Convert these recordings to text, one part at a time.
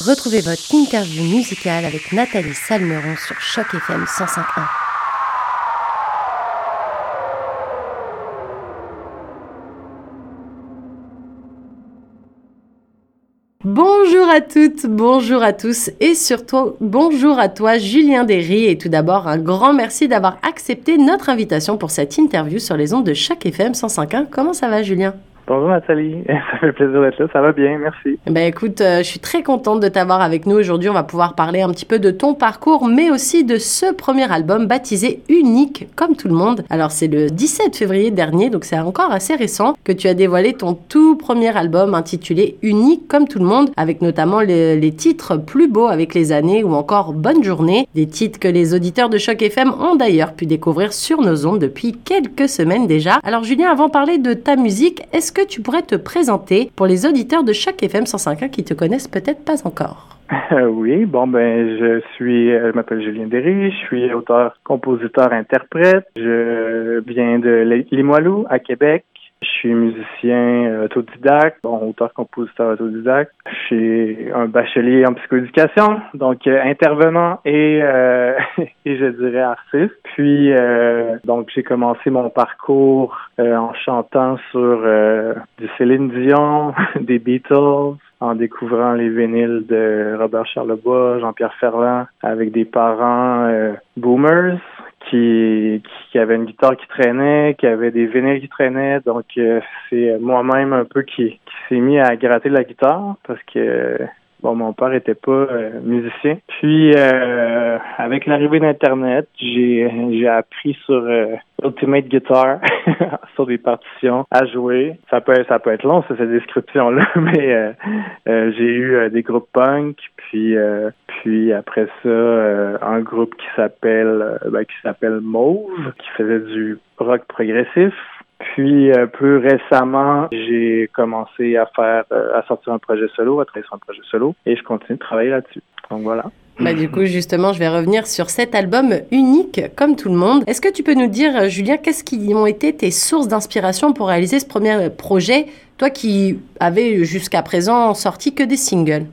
Retrouvez votre interview musicale avec Nathalie Salmeron sur Choc FM 105.1. Bonjour à toutes, bonjour à tous et surtout bonjour à toi Julien Derry et tout d'abord un grand merci d'avoir accepté notre invitation pour cette interview sur les ondes de Choc FM 105.1. Comment ça va Julien? Bonjour Nathalie, ça fait plaisir d'être là, ça va bien, merci. Ben écoute, euh, je suis très contente de t'avoir avec nous aujourd'hui. On va pouvoir parler un petit peu de ton parcours, mais aussi de ce premier album baptisé Unique comme tout le monde. Alors c'est le 17 février dernier, donc c'est encore assez récent que tu as dévoilé ton tout premier album intitulé Unique comme tout le monde, avec notamment les, les titres Plus beaux avec les années ou encore Bonne journée, des titres que les auditeurs de Choc FM ont d'ailleurs pu découvrir sur nos ondes depuis quelques semaines déjà. Alors Julien, avant de parler de ta musique, est-ce que tu pourrais te présenter pour les auditeurs de chaque FM 105.1 qui te connaissent peut-être pas encore? oui, bon ben je suis euh, je m'appelle Julien Derry, je suis auteur, compositeur, interprète. Je viens de Limoilou à Québec. Je suis musicien euh, autodidacte, bon, auteur-compositeur autodidacte. Je suis un bachelier en psychoéducation, donc euh, intervenant et, euh, et je dirais artiste. Puis, donc, j'ai commencé mon parcours en chantant sur du Céline Dion, des Beatles, en découvrant les vinyles de Robert Charlebois, Jean-Pierre Ferland, avec des parents boomers qui, qui avait une guitare qui traînait, qui avait des vinyles qui traînaient. Donc, euh, c'est moi-même un peu qui, qui s'est mis à gratter la guitare parce que Bon, mon père était pas euh, musicien. Puis euh, avec l'arrivée d'Internet, j'ai j'ai appris sur euh, Ultimate Guitar, sur des partitions, à jouer. Ça peut ça peut être long, ça, cette description-là, mais j'ai eu des groupes punk, puis puis après ça, un groupe qui s'appelle ben, qui s'appelle Mauve, qui faisait du rock progressif. Puis euh, plus récemment, j'ai commencé à faire euh, à sortir un projet solo, à travailler sur un projet solo, et je continue de travailler là-dessus. Donc voilà. Bah, du coup, justement, je vais revenir sur cet album unique, comme tout le monde. Est-ce que tu peux nous dire, euh, Julien, qu'est-ce qui ont été tes sources d'inspiration pour réaliser ce premier projet, toi qui avais jusqu'à présent sorti que des singles?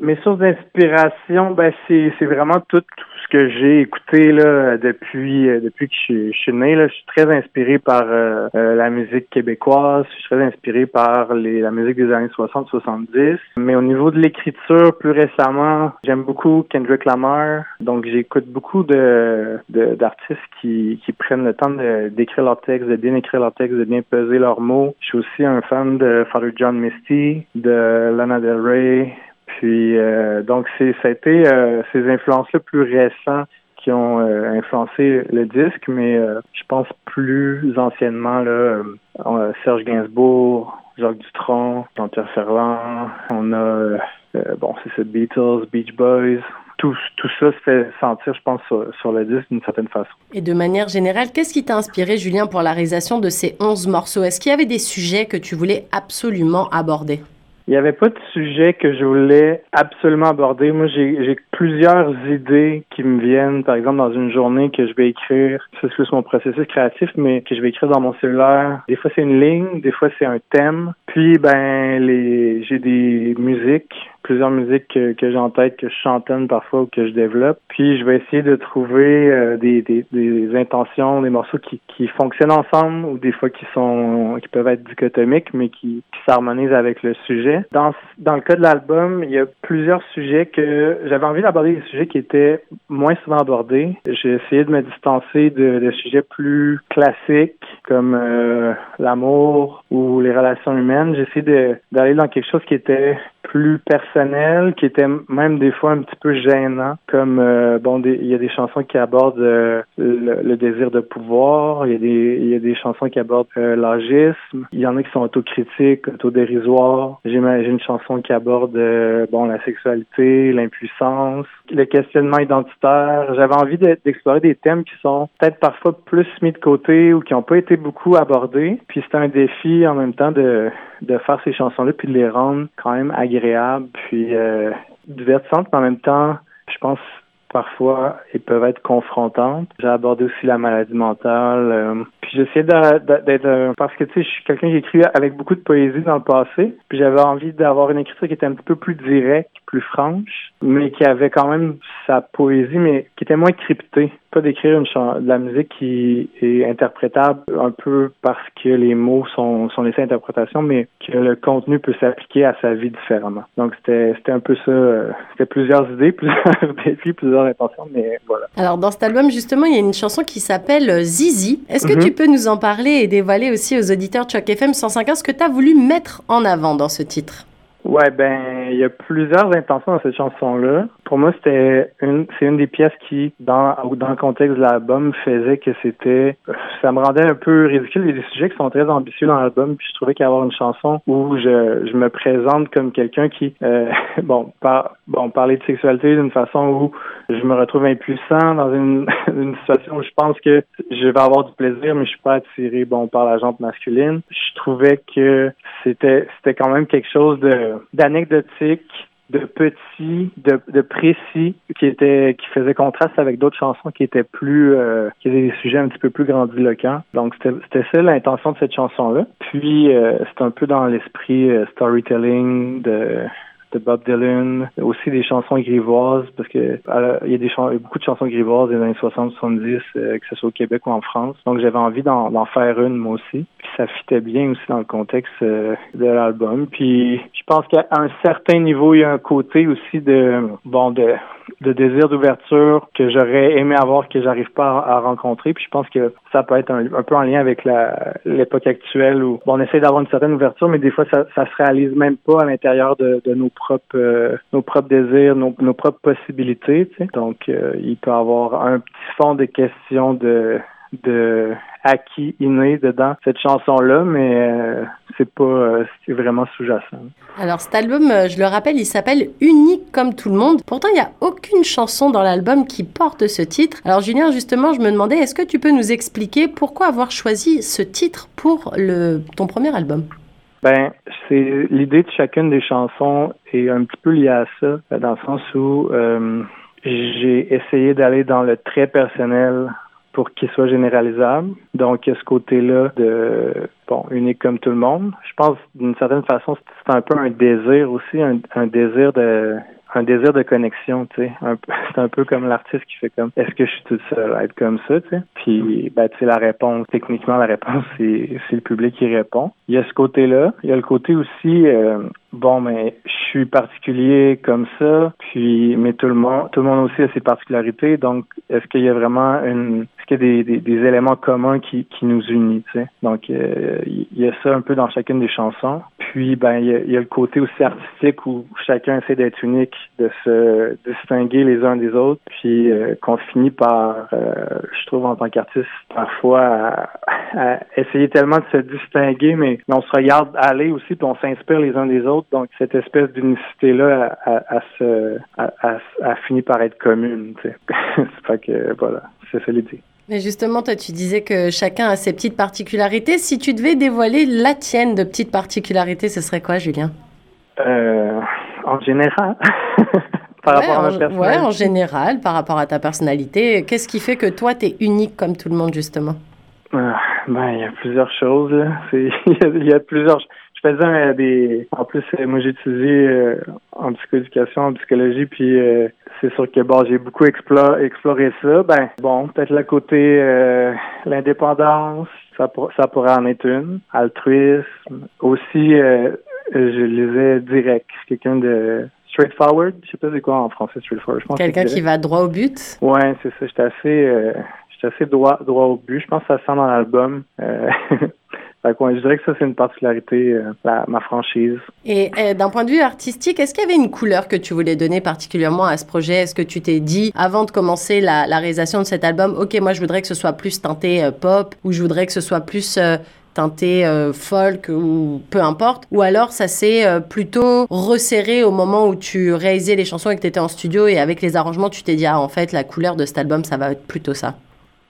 Mes sources d'inspiration, ben, c'est vraiment tout, que j'ai écouté là depuis euh, depuis que je, suis né là, je suis très inspiré par euh, euh, la musique québécoise, je suis très inspiré par la musique des années 60-70. Mais au niveau de l'écriture, plus récemment, j'aime beaucoup Kendrick Lamar, donc j'écoute beaucoup de d'artistes qui, qui prennent le temps d'écrire leur texte, de bien écrire leur texte, de bien peser leurs mots. Je suis aussi un fan de Father John Misty, de Lana Del Rey, puis euh, donc c'est ça a été euh, ces influences-là plus récentes qui ont euh, influencé le disque, mais je pense plus anciennement là, Serge Gainsbourg, Jacques Dutronc, Jean-Pierre Ferland, on a bon c'est ça Beatles, Beach Boys, tout, tout, ça se fait sentir, je pense, sur, sur le disque d'une certaine façon. Et de manière générale, qu'est-ce qui t'a inspiré, Julien, pour la réalisation de ces 11 morceaux? Est-ce qu'il y avait des sujets que tu voulais absolument aborder? Il n'y avait pas de sujet que je voulais absolument aborder. Moi, j'ai plusieurs idées qui me viennent, par exemple, dans une journée que je vais écrire. C'est plus mon processus créatif, mais que je vais écrire dans mon cellulaire. Des fois, c'est une ligne, des fois, c'est un thème. Puis, ben, les, j'ai des musiques plusieurs musiques que, que j'ai en tête, que je chantonne parfois ou que je développe. Puis je vais essayer de trouver euh, des, des, des, intentions, des morceaux qui, qui fonctionnent ensemble ou des fois qui sont qui peuvent être dichotomiques, mais qui, qui s'harmonisent avec le sujet. Dans, dans le cas de l'album, il y a plusieurs sujets que j'avais envie d'aborder des sujets qui étaient moins souvent abordés. J'ai essayé de me distancer de, de sujets plus classiques comme euh, l'amour ou les relations humaines. J'ai essayé d'aller dans quelque chose qui était plus personnel, qui était même des fois un petit peu gênant, comme euh, bon, il y a des chansons qui abordent euh, le, désir de pouvoir, il y a des il y a des chansons qui abordent euh, l'agisme, il y en a qui sont autocritiques, autodérisoires. J'ai une chanson qui aborde bon la sexualité, l'impuissance, le questionnement identitaire. J'avais envie d'explorer des thèmes qui sont peut-être parfois plus mis de côté ou qui n'ont pas été beaucoup abordés. Puis c'était un défi en même temps de de faire ces chansons-là puis de les rendre quand même agréables puis euh, divertissantes, mais en même temps, je pense parfois ils peuvent être confrontantes. J'ai abordé aussi la maladie mentale. Euh, puis j'essayais d'être parce que tu sais, je suis quelqu'un qui écrit avec beaucoup de poésie dans le passé. Puis j'avais envie d'avoir une écriture qui était un petit peu plus directe, plus franche, mais qui avait quand même sa poésie, mais qui était moins cryptée. Pas d'écrire une de la musique qui est interprétable un peu parce que les mots sont, sont laissés à interprétation, mais que le contenu peut s'appliquer à sa vie différemment. Donc c'était c'était un peu ça. Euh, c'était plusieurs idées, plusieurs défis, plusieurs mais voilà. Alors dans cet album justement, il y a une chanson qui s'appelle Zizi. Est-ce que mhm. tu peux nous en parler et dévoiler aussi aux auditeurs Chuck FM 105.1 ce que tu as voulu mettre en avant dans ce titre? Ouais, ben, il y a plusieurs intentions dans cette chanson-là. Pour moi, c'était une, c'est une des pièces qui, dans, dans le contexte de l'album, faisait que c'était, ça me rendait un peu ridicule. Il y a des sujets qui sont très ambitieux dans l'album, puis je trouvais qu'avoir avoir une chanson où je, je me présente comme quelqu'un qui, euh, bon, par, bon, parler de sexualité d'une façon où je me retrouve impuissant dans une, une situation où je pense que je vais avoir du plaisir, mais je suis pas attiré, bon, par la jante masculine. Je trouvais que c'était, c'était quand même quelque chose de, d'anecdotique, de petit, de, de, précis, qui était qui faisait contraste avec d'autres chansons qui étaient plus euh, qui avaient des sujets un petit peu plus grandiloquents. Donc c'était ça l'intention de cette chanson-là. Puis euh, c'est un peu dans l'esprit euh, storytelling de de Bob Dylan, aussi des chansons grivoises, parce que il y a des beaucoup de chansons grivoises des années 60-70, que ce soit au Québec ou en France. Donc j'avais envie d'en faire une moi aussi. Puis ça fitait bien aussi dans le contexte de l'album. Puis je pense qu'à un certain niveau, il y a un côté aussi de bon de de désir d'ouverture que j'aurais aimé avoir que j'arrive pas à, rencontrer. Puis je pense que ça peut être un, peu en lien avec l'époque actuelle où on essaie d'avoir une certaine ouverture, mais des fois ça, ça se réalise même pas à l'intérieur de, de, nos propres euh, nos propres désirs, nos, nos propres possibilités. Donc euh, il peut avoir un petit fond de questions de de acquis inné dedans cette chanson là mais euh, c'est pas euh, c'est vraiment sous-jacent. Alors cet album euh, je le rappelle il s'appelle Unique comme tout le monde. Pourtant il n'y a aucune chanson dans l'album qui porte ce titre. Alors Julien justement je me demandais est-ce que tu peux nous expliquer pourquoi avoir choisi ce titre pour le ton premier album? Ben, c'est l'idée de chacune des chansons est un petit peu liée à ça, dans le sens où j'ai essayé d'aller dans le très personnel pour qu'il soit généralisable. Donc, il y a ce côté-là de, bon, unique comme tout le monde. Je pense, d'une certaine façon, c'est un peu un désir aussi, un, désir de un désir de connexion, tu sais. C'est un peu comme l'artiste qui fait comme est-ce que je suis toute seule à être comme ça, tu sais? Puis ben tu sais la réponse, techniquement la réponse c'est le public qui répond. Il y a ce côté-là, il y a le côté aussi euh, bon mais je suis particulier comme ça, puis mais tout le monde tout le monde aussi a ses particularités, donc est-ce qu'il y a vraiment une a des, des, éléments communs qui, qui nous unissent. Donc euh, il y a ça un peu dans chacune des chansons. Puis ben il y y a le côté aussi artistique où chacun essaie d'être unique de se distinguer les uns des autres, puis euh, qu'on finit par, euh, je trouve en tant qu'artiste, parfois à, essayer tellement de se distinguer, mais, on se regarde aller aussi, puis on s'inspire les uns des autres. Donc cette espèce d'unicité-là a, fini par être commune. Tu fait que voilà, c'est ça l'idée. Mais justement, toi, tu disais que chacun a ses petites particularités. Si tu devais dévoiler la tienne de petites particularités, ce serait quoi, Julien? Euh, en général. par rapport à ma personnalité. Ouais, en général, par rapport à ta personnalité. Qu'est-ce qui fait que toi, tu es unique comme tout le monde, justement? Ah, ben, il y a plusieurs choses. Il y, a plusieurs. Je faisais euh, des. En plus, euh, moi, j'ai étudié euh, en psychoéducation, en psychologie, puis c'est sûr que bon, j'ai beaucoup exploré, exploré ça. Ben, bon, peut-être le côté l'indépendance, ça, ça pourrait en être une. Altruisme. Aussi, euh, je lisais direct. Quelqu'un de straightforward. Je sais pas c'est quoi en français straightforward. Quelqu'un qui va droit au but? Ouais, c'est ça. J'étais assez, euh, j'étais assez droit, droit au but. Je pense que ça sent dans l'album. Euh, je dirais que ça, c'est une particularité, euh, ma franchise. Et d'un point de vue artistique, est-ce qu'il y avait une couleur que tu voulais donner particulièrement à ce projet? Est-ce que tu t'es dit, avant de commencer la, la, réalisation de cet album, OK, moi, je voudrais que ce soit plus teinté pop, ou je voudrais que ce soit plus teinté euh, folk ou peu importe? Ou alors ça s'est euh, plutôt resserré au moment où tu réalisais les chansons et que tu étais en studio et avec les arrangements, tu t'es dit, ah, en fait, la couleur de cet album, ça va être plutôt ça.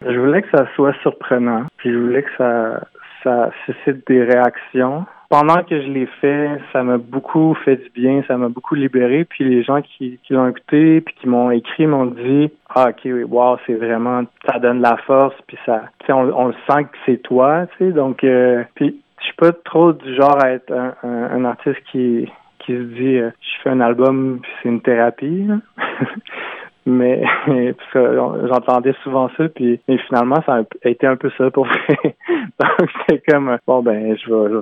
Je voulais que ça soit surprenant, puis je voulais que ça, ça suscite des réactions. Pendant que je l'ai fait, ça m'a beaucoup fait du bien, ça m'a beaucoup libéré. Puis les gens qui, qui l'ont écouté, puis qui m'ont écrit, m'ont dit ah ok, wow, c'est vraiment, ça donne la force, puis ça, sais, on, le sent que c'est toi, tu sais. Donc, euh, puis je suis pas trop du genre à être un, un, artiste qui qui se dit euh, je fais un album puis c'est une thérapie. mais j'entendais souvent ça puis mais finalement ça a été un peu ça pour vrai. Donc c'était comme bon ben je vais,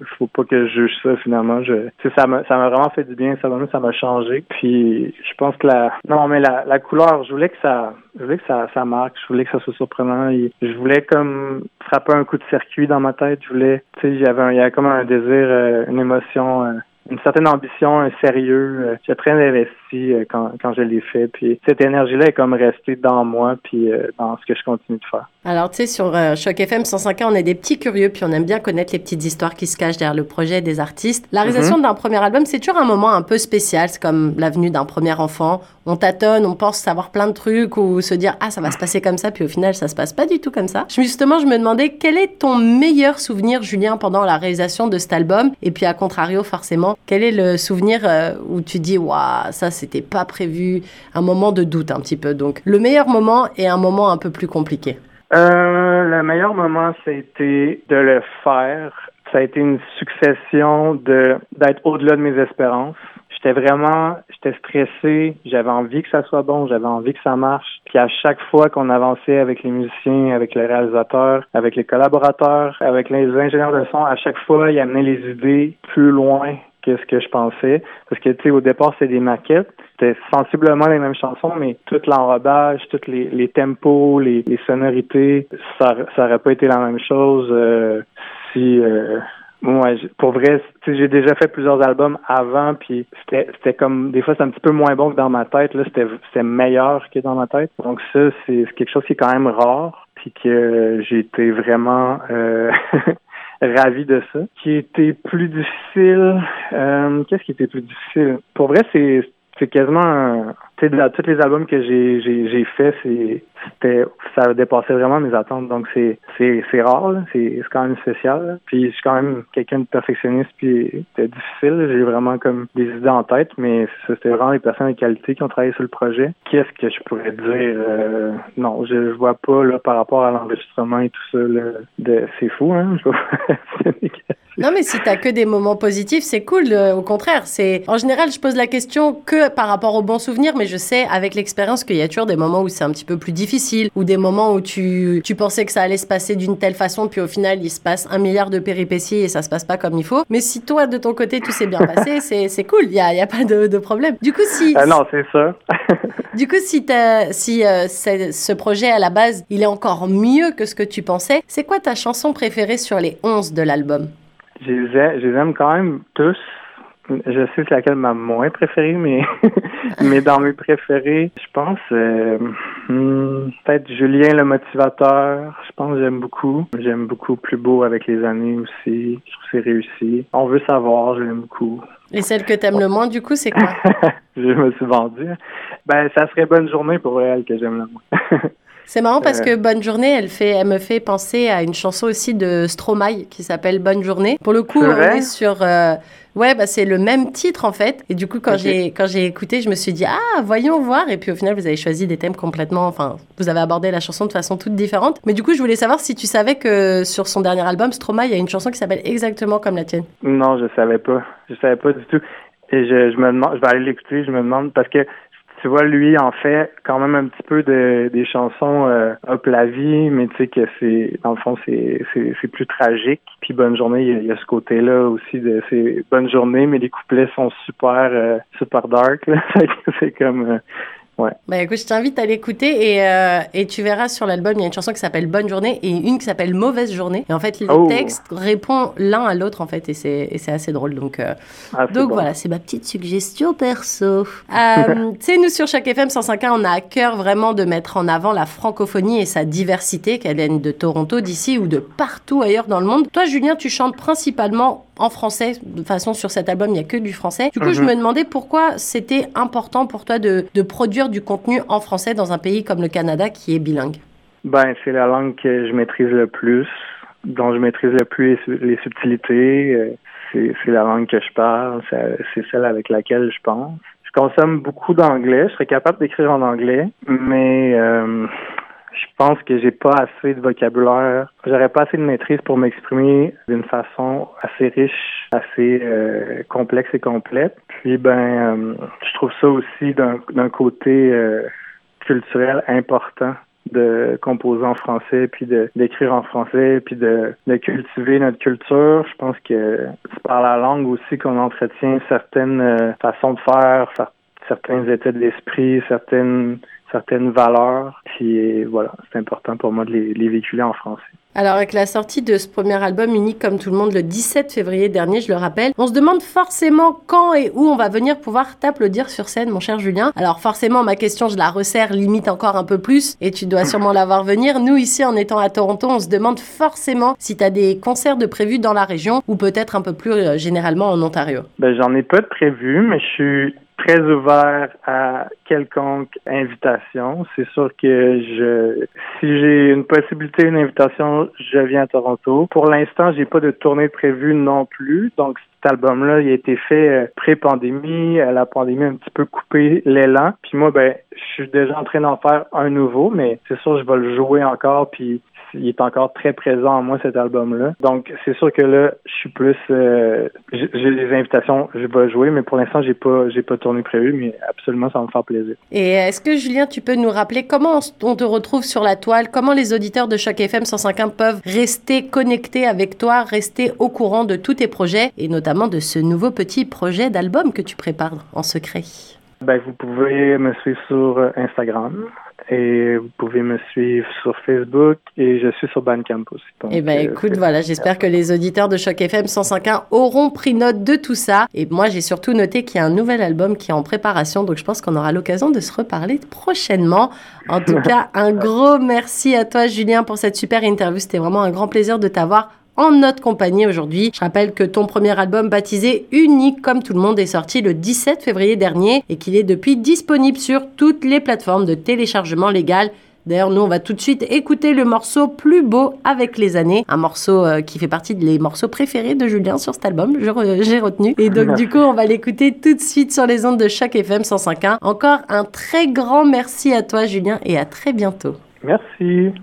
je faut pas que je juge ça finalement. Je ça m'a ça m'a vraiment fait du bien ça m'a ça m'a changé. Puis je pense que la non mais la, la couleur je voulais que ça je voulais que ça ça marque je voulais que ça soit surprenant. Je voulais comme frapper un coup de circuit dans ma tête. Je voulais tu sais j'avais il y avait comme un désir euh, une émotion euh, une certaine ambition, un sérieux. Euh, j'ai très investi euh, quand, quand je l'ai fait. Puis cette énergie-là est comme restée dans moi, puis euh, dans ce que je continue de faire. Alors, tu sais, sur Choc FM 105 on est des petits curieux, puis on aime bien connaître les petites histoires qui se cachent derrière le projet des artistes. La réalisation mhm. d'un premier album, c'est toujours un moment un peu spécial. C'est comme l'avenue d'un premier enfant. On tâtonne, on pense savoir plein de trucs ou se dire, ah, ça va se passer comme ça, puis au final, ça se passe pas du tout comme ça. Justement, je me demandais, quel est ton meilleur souvenir, Julien, pendant la réalisation de cet album? Et puis, à contrario, forcément, quel est le souvenir euh, où tu dis, waouh, ça, c'était pas prévu? Un moment de doute un petit peu. Donc, le meilleur moment et un moment un peu plus compliqué. Euh, le meilleur moment, c'était de le faire. Ça a été une succession de d'être au-delà de mes espérances. J'étais vraiment, j'étais stressé, j'avais envie que ça soit bon, j'avais envie que ça marche. Puis à chaque fois qu'on avançait avec les musiciens, avec les réalisateurs, avec les collaborateurs, avec les ingénieurs de son, à chaque fois, ils amenaient les idées plus loin ce que je pensais. Parce que, tu sais, au départ, c'est des maquettes. C'était sensiblement les mêmes chansons, mais tout l'enrobage, tous les, les tempos, les, sonorités, ça, ça aurait pas été la même chose euh, si... Euh, pour vrai, j'ai déjà fait plusieurs albums avant, puis c'était comme des fois c'est un petit peu moins bon que dans ma tête. Là, c'était meilleur que dans ma tête. Donc ça, c'est quelque chose qui est quand même rare, puis que j'ai été vraiment euh, ravi de ça. Qui était plus difficile, euh, qu'est-ce qui était plus difficile? Pour vrai, c'est c'est quasiment tu sais, tous les albums que j'ai j'ai j'ai fait, c'était ça dépassait vraiment mes attentes. Donc c'est c'est c'est rare, c'est c'est quand même spécial. Puis je suis quand même quelqu'un de perfectionniste, puis c'était difficile. J'ai vraiment comme des idées en tête, mais c'était vraiment les personnes de qualité qui ont travaillé sur le projet. Qu'est-ce que je pourrais dire euh, Non, je, je vois pas là par rapport à l'enregistrement et tout ça. de c'est fou, hein. Je Non, mais si t'as que des moments positifs, c'est cool. Euh, au contraire, c'est en général, je pose la question que par rapport aux bons souvenirs, mais je sais avec l'expérience qu'il y a toujours des moments où c'est un petit peu plus difficile, ou des moments où tu, tu pensais que ça allait se passer d'une telle façon, puis au final, il se passe un milliard de péripéties et ça se passe pas comme il faut. Mais si toi, de ton côté, tout s'est bien passé, c'est cool. Il y a, y a, pas de, de, problème. Du coup, si ah non, c'est ça. du coup, si, si euh, ce projet à la base, il est encore mieux que ce que tu pensais, c'est quoi ta chanson préférée sur les 11 de l'album? Je les, aime quand même tous. Je sais c'est laquelle m'a moins préférée, mais mais dans mes préférés, je pense euh, hmm, peut-être Julien le motivateur. Je pense que j'aime beaucoup. J'aime beaucoup Plus beau avec les années aussi. Je trouve c'est réussi. On veut savoir, j'aime beaucoup. Et celle que t'aimes le moins, du coup, c'est quoi? Je me suis vendu. Ben, ça serait bonne journée pour elle que j'aime le moins. C'est marrant parce que Bonne Journée, elle, fait, elle me fait penser à une chanson aussi de Stromae qui s'appelle Bonne Journée. Pour le coup, on est sur. Euh, ouais, bah, c'est le même titre en fait. Et du coup, quand j'ai quand j'ai écouté, je me suis dit ah voyons voir. Et puis au final, vous avez choisi des thèmes complètement. Enfin, vous avez abordé la chanson de façon toute différente. Mais du coup, je voulais savoir si tu savais que sur son dernier album, Stromae, il y a une chanson qui s'appelle exactement comme la tienne. Non, je savais pas. Je savais pas du tout. Et je, je me demande, je vais aller l'écouter. Je me demande parce que tu vois, lui en fait quand même un petit peu de, des chansons euh, Hop la vie, mais tu sais que c'est dans le fond c'est, c'est, plus tragique. Puis Bonne journée, il y, a, ce côté-là aussi de c'est Bonne journée, mais les couplets sont super euh, super dark. c'est comme euh, Ouais. Bah écoute, je t'invite à l'écouter et, euh, et tu verras sur l'album, il y a une chanson qui s'appelle Bonne journée et une qui s'appelle Mauvaise journée. Et en fait, les oh. textes répondent l'un à l'autre en fait et c'est, assez drôle. Donc, euh, ah, donc voilà, c'est ma petite suggestion perso. euh, tu sais, nous sur chaque FM 105.1, on a à cœur vraiment de mettre en avant la francophonie et sa diversité, qu'elle vienne de Toronto, d'ici ou de partout ailleurs dans le monde. Toi, Julien, tu chantes principalement en français. De toute façon, sur cet album, il n'y a que du français. Du coup, je mhm. me demandais pourquoi c'était important pour toi de, de, produire du contenu en français dans un pays comme le Canada qui est bilingue. Ben, c'est la langue que je maîtrise le plus. dont je maîtrise le plus les, subtilités. Euh, c'est la langue que je parle, c'est celle avec laquelle je pense. Je consomme beaucoup d'anglais. Je serais capable d'écrire en anglais, mais euh, je pense que j'ai pas assez de vocabulaire. J'aurais pas assez de maîtrise pour m'exprimer d'une façon assez riche, assez euh, complexe et complète. Puis ben, je trouve ça aussi d'un côté culturel important de composer en français, puis d'écrire en français, puis de, de, cultiver notre culture. Je pense que c'est par la langue aussi qu'on entretient certaines euh, façons de faire, certains états de l'esprit, certaines certaines valeurs. Puis voilà, c'est important pour moi de les, les véhiculer en français. Alors avec la sortie de ce premier album unique comme tout le monde le 17 février dernier, je le rappelle, on se demande forcément quand et où on va venir pouvoir t'applaudir sur scène, mon cher Julien. Alors forcément, ma question, je la resserre limite encore un peu plus et tu dois sûrement la voir venir. Nous ici, en étant à Toronto, on se demande forcément si tu as des concerts de prévus dans la région ou peut-être un peu plus euh, généralement en Ontario. Ben, j'en ai pas de prévus, mais je suis très ouvert à quelconque invitation. C'est sûr que je, si j'ai une possibilité, une invitation, je viens à Toronto. Pour l'instant, j'ai pas de tournée prévue non plus. Donc, cet album-là, il a été fait euh, pré-pandémie. Euh, la pandémie a un petit peu coupé l'élan. Puis moi, ben, je suis déjà en train d'en faire un nouveau, mais c'est sûr, je vais le jouer encore. Puis il est encore très présent en moi cet album-là. Donc c'est sûr que là, je suis plus, euh, j'ai des invitations, je vais jouer, mais pour l'instant j'ai pas, j'ai pas tourné prévu, mais absolument ça va me faire plaisir. Et est-ce que Julien, tu peux nous rappeler comment on te retrouve sur la toile, comment les auditeurs de Choc FM 105.1 peuvent rester connectés avec toi, rester au courant de tous tes projets et notamment de ce nouveau petit projet d'album que tu prépares en secret? Ben, vous pouvez me suivre sur euh, Instagram et vous pouvez me suivre sur Facebook et je suis sur Bandcamp aussi. eh ben, euh, écoute, voilà, j'espère que les auditeurs de Choc FM 105.1 auront pris note de tout ça. Et moi, j'ai surtout noté qu'il y a un nouvel album qui est en préparation, donc je pense qu'on aura l'occasion de se reparler prochainement. En tout cas, un gros merci à toi, Julien, pour cette super interview. C'était vraiment un grand plaisir de t'avoir en notre compagnie aujourd'hui. Je rappelle que ton premier album baptisé Unique comme tout le monde est sorti le 17 février dernier et qu'il est depuis disponible sur toutes les plateformes de téléchargement légal. D'ailleurs, nous, on va tout de suite écouter le morceau Plus beau avec les années, un morceau euh, qui fait partie des morceaux préférés de Julien sur cet album, j'ai retenu. Et donc, du coup, on va l'écouter tout de suite sur les ondes de chaque FM 105.1. Encore un très grand merci à toi, Julien, et à très bientôt. Merci.